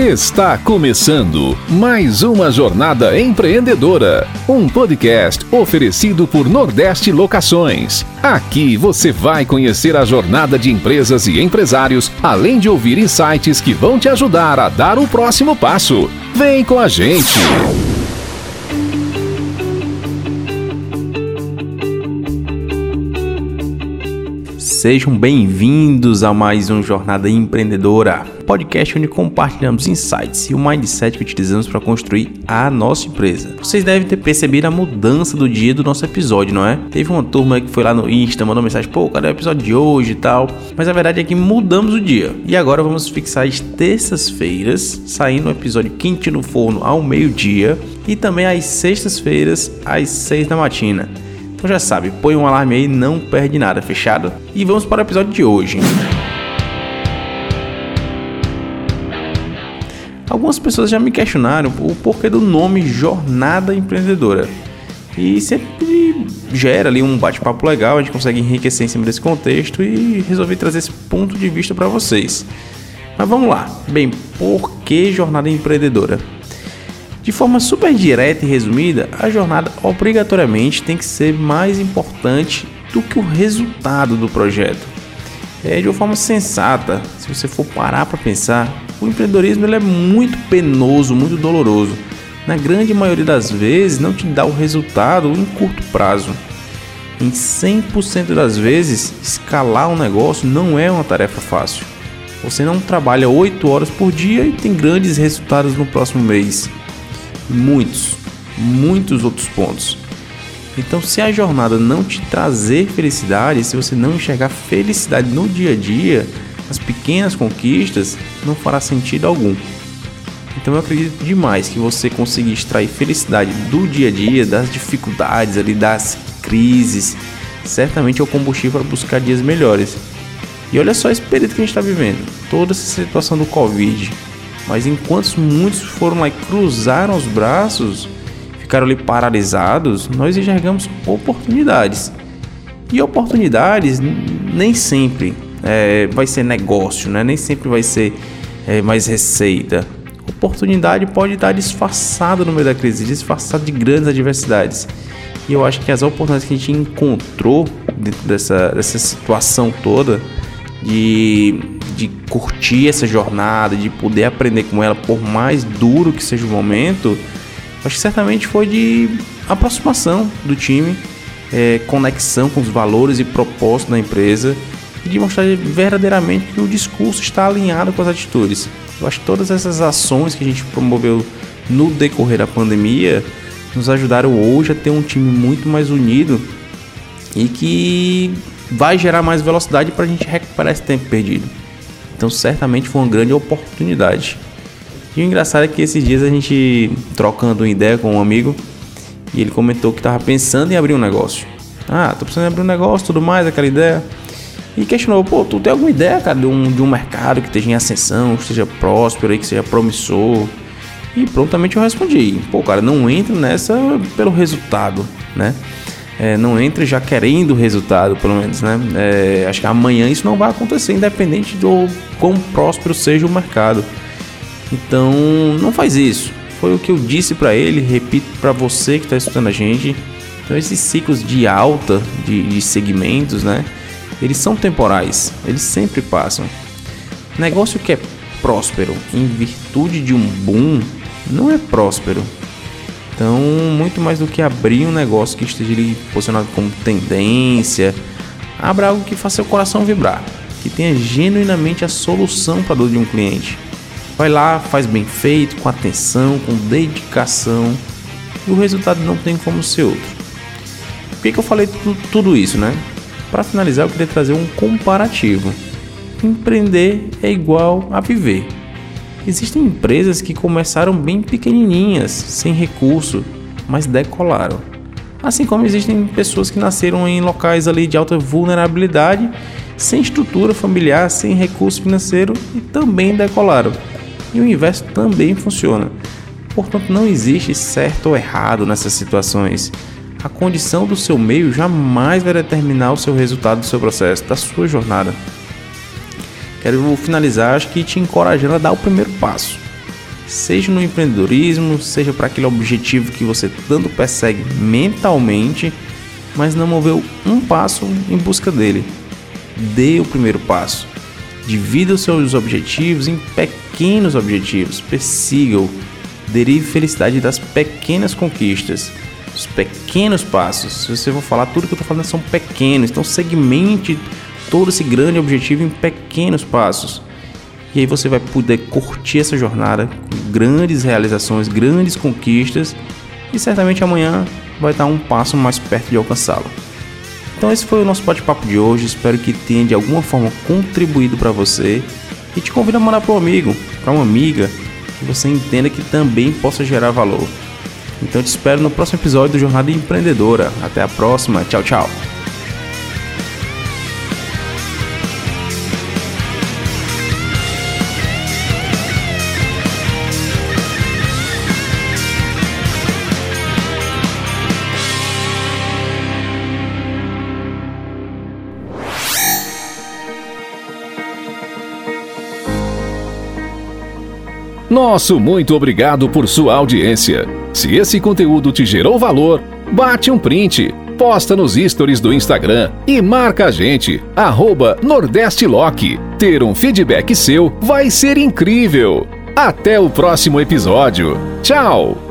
Está começando mais uma jornada empreendedora, um podcast oferecido por Nordeste Locações. Aqui você vai conhecer a jornada de empresas e empresários, além de ouvir insights que vão te ajudar a dar o próximo passo. Vem com a gente! Sejam bem-vindos a mais um Jornada Empreendedora, podcast onde compartilhamos insights e o mindset que utilizamos para construir a nossa empresa. Vocês devem ter percebido a mudança do dia do nosso episódio, não é? Teve uma turma que foi lá no Insta, mandou mensagem, pô, cadê o episódio de hoje e tal? Mas a verdade é que mudamos o dia. E agora vamos fixar as terças-feiras, saindo um episódio quente no forno ao meio-dia e também às sextas-feiras, às seis da matina. Então já sabe, põe um alarme aí, não perde nada, fechado? E vamos para o episódio de hoje. Algumas pessoas já me questionaram o porquê do nome Jornada Empreendedora. E sempre gera ali um bate-papo legal, a gente consegue enriquecer em cima desse contexto e resolvi trazer esse ponto de vista para vocês. Mas vamos lá. Bem, por que Jornada Empreendedora? De forma super direta e resumida, a jornada obrigatoriamente tem que ser mais importante do que o resultado do projeto. É, de uma forma sensata, se você for parar para pensar, o empreendedorismo ele é muito penoso, muito doloroso. Na grande maioria das vezes, não te dá o resultado em curto prazo. Em 100% das vezes, escalar um negócio não é uma tarefa fácil. Você não trabalha 8 horas por dia e tem grandes resultados no próximo mês muitos, muitos outros pontos. Então, se a jornada não te trazer felicidade, se você não enxergar felicidade no dia a dia, as pequenas conquistas, não fará sentido algum. Então, eu acredito demais que você conseguir extrair felicidade do dia a dia, das dificuldades ali, das crises, certamente é o combustível para buscar dias melhores. E olha só esse período que a gente está vivendo, toda essa situação do Covid, mas enquanto muitos foram lá e cruzaram os braços, ficaram ali paralisados, nós enxergamos oportunidades. E oportunidades nem sempre é, vai ser negócio, né? nem sempre vai ser é, mais receita. Oportunidade pode estar disfarçada no meio da crise, disfarçada de grandes adversidades. E eu acho que as oportunidades que a gente encontrou dentro dessa, dessa situação toda de, de curtir essa jornada, de poder aprender com ela, por mais duro que seja o momento, acho que certamente foi de aproximação do time, é, conexão com os valores e propósitos da empresa e de mostrar verdadeiramente que o discurso está alinhado com as atitudes. Eu acho que todas essas ações que a gente promoveu no decorrer da pandemia nos ajudaram hoje a ter um time muito mais unido e que vai gerar mais velocidade para a gente recuperar esse tempo perdido. Então, certamente foi uma grande oportunidade. E o engraçado é que esses dias a gente trocando uma ideia com um amigo e ele comentou que estava pensando em abrir um negócio. Ah, tô pensando em abrir um negócio, tudo mais, aquela ideia. E questionou, pô, tu tem alguma ideia, cara, de um, de um mercado que esteja em ascensão, que esteja próspero aí, que seja promissor? E prontamente eu respondi, pô, cara, não entra nessa pelo resultado, né? É, não entre já querendo o resultado, pelo menos, né? É, acho que amanhã isso não vai acontecer, independente do quão próspero seja o mercado. Então, não faz isso. Foi o que eu disse para ele, repito para você que está escutando a gente. Então, esses ciclos de alta de, de segmentos, né? Eles são temporais, eles sempre passam. Negócio que é próspero em virtude de um boom não é próspero, então, muito mais do que abrir um negócio que esteja posicionado como tendência, abra algo que faça seu coração vibrar, que tenha genuinamente a solução para a dor de um cliente. Vai lá, faz bem feito, com atenção, com dedicação, e o resultado não tem como ser outro. Por que, que eu falei tudo isso, né? Para finalizar, eu queria trazer um comparativo. Empreender é igual a viver. Existem empresas que começaram bem pequenininhas, sem recurso, mas decolaram. Assim como existem pessoas que nasceram em locais ali de alta vulnerabilidade, sem estrutura familiar, sem recurso financeiro e também decolaram. E o inverso também funciona. Portanto, não existe certo ou errado nessas situações. A condição do seu meio jamais vai determinar o seu resultado do seu processo, da sua jornada. Quero finalizar, acho que te encorajando a dar o primeiro passo. seja no empreendedorismo, seja para aquele objetivo que você tanto persegue mentalmente, mas não moveu um passo em busca dele. Dê o primeiro passo. Divida os seus objetivos em pequenos objetivos, persiga-o. Derive felicidade das pequenas conquistas, os pequenos passos. Se você for falar, tudo que eu estou falando são pequenos, então segmente todo esse grande objetivo em pequenos passos. E aí você vai poder curtir essa jornada com grandes realizações, grandes conquistas e certamente amanhã vai estar um passo mais perto de alcançá-lo. Então esse foi o nosso bate-papo de hoje, espero que tenha de alguma forma contribuído para você e te convido a mandar para um amigo, para uma amiga que você entenda que também possa gerar valor. Então te espero no próximo episódio do Jornada Empreendedora. Até a próxima, tchau, tchau. Nosso muito obrigado por sua audiência. Se esse conteúdo te gerou valor, bate um print, posta nos stories do Instagram e marca a gente, arroba Nordeste Lock. Ter um feedback seu vai ser incrível. Até o próximo episódio. Tchau!